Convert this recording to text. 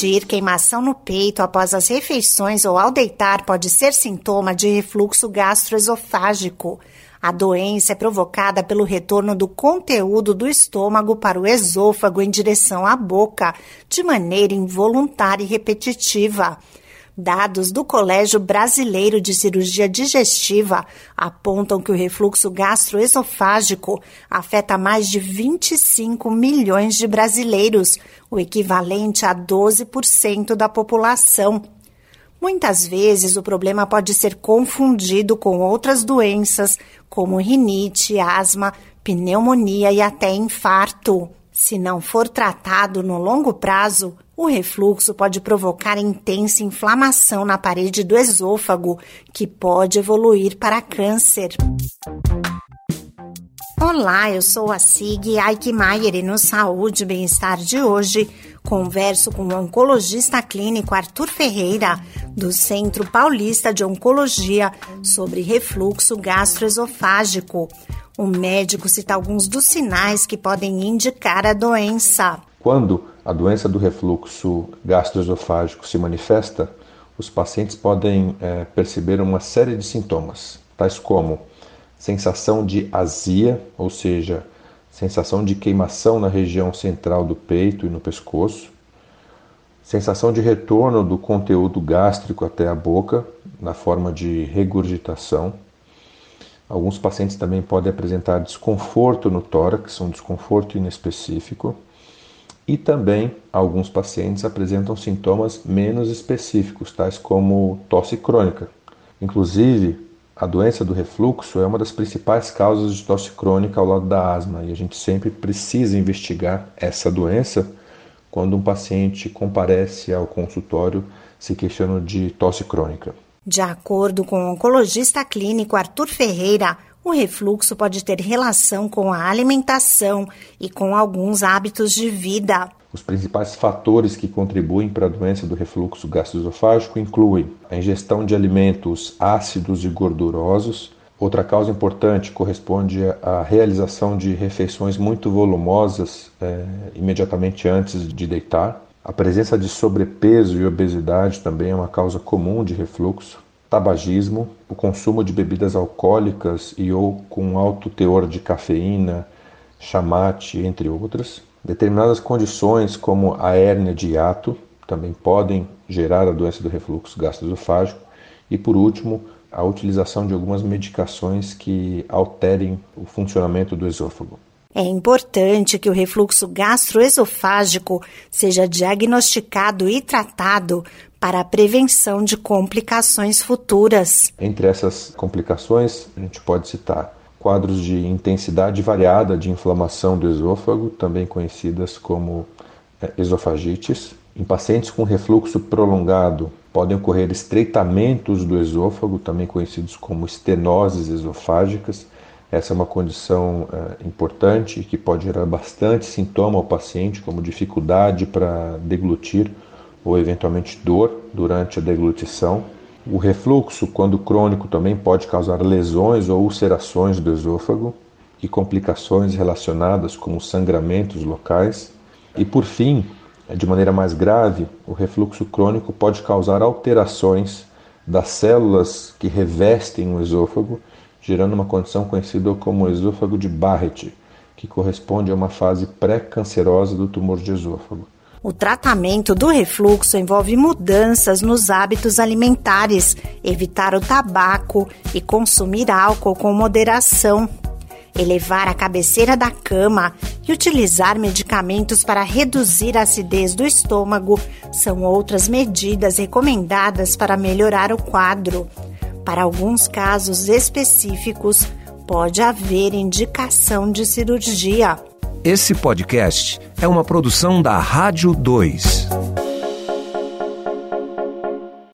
Sentir queimação no peito após as refeições ou ao deitar pode ser sintoma de refluxo gastroesofágico. A doença é provocada pelo retorno do conteúdo do estômago para o esôfago em direção à boca, de maneira involuntária e repetitiva. Dados do Colégio Brasileiro de Cirurgia Digestiva apontam que o refluxo gastroesofágico afeta mais de 25 milhões de brasileiros, o equivalente a 12% da população. Muitas vezes o problema pode ser confundido com outras doenças, como rinite, asma, pneumonia e até infarto. Se não for tratado no longo prazo, o refluxo pode provocar intensa inflamação na parede do esôfago, que pode evoluir para câncer. Olá, eu sou a Sig Eichmeier e no Saúde e Bem-Estar de hoje converso com o oncologista clínico Arthur Ferreira, do Centro Paulista de Oncologia, sobre refluxo gastroesofágico. O médico cita alguns dos sinais que podem indicar a doença. Quando a doença do refluxo gastroesofágico se manifesta, os pacientes podem é, perceber uma série de sintomas, tais como sensação de azia, ou seja, sensação de queimação na região central do peito e no pescoço, sensação de retorno do conteúdo gástrico até a boca, na forma de regurgitação. Alguns pacientes também podem apresentar desconforto no tórax, um desconforto inespecífico e também alguns pacientes apresentam sintomas menos específicos, tais como tosse crônica. Inclusive, a doença do refluxo é uma das principais causas de tosse crônica ao lado da asma e a gente sempre precisa investigar essa doença quando um paciente comparece ao consultório se queixando de tosse crônica. De acordo com o oncologista clínico Arthur Ferreira, o refluxo pode ter relação com a alimentação e com alguns hábitos de vida. Os principais fatores que contribuem para a doença do refluxo gastroesofágico incluem a ingestão de alimentos ácidos e gordurosos. Outra causa importante corresponde à realização de refeições muito volumosas é, imediatamente antes de deitar. A presença de sobrepeso e obesidade também é uma causa comum de refluxo tabagismo, o consumo de bebidas alcoólicas e ou com alto teor de cafeína, chamate, entre outras. Determinadas condições, como a hérnia de hiato, também podem gerar a doença do refluxo gastroesofágico. E por último, a utilização de algumas medicações que alterem o funcionamento do esôfago. É importante que o refluxo gastroesofágico seja diagnosticado e tratado para a prevenção de complicações futuras. Entre essas complicações, a gente pode citar quadros de intensidade variada de inflamação do esôfago, também conhecidas como é, esofagites. Em pacientes com refluxo prolongado, podem ocorrer estreitamentos do esôfago, também conhecidos como estenoses esofágicas. Essa é uma condição é, importante que pode gerar bastante sintoma ao paciente, como dificuldade para deglutir ou eventualmente dor durante a deglutição. O refluxo, quando crônico, também pode causar lesões ou ulcerações do esôfago e complicações relacionadas como sangramentos locais. E por fim, de maneira mais grave, o refluxo crônico pode causar alterações das células que revestem o esôfago, gerando uma condição conhecida como esôfago de Barrett, que corresponde a uma fase pré-cancerosa do tumor de esôfago. O tratamento do refluxo envolve mudanças nos hábitos alimentares, evitar o tabaco e consumir álcool com moderação, elevar a cabeceira da cama e utilizar medicamentos para reduzir a acidez do estômago são outras medidas recomendadas para melhorar o quadro. Para alguns casos específicos, pode haver indicação de cirurgia. Esse podcast é uma produção da Rádio 2.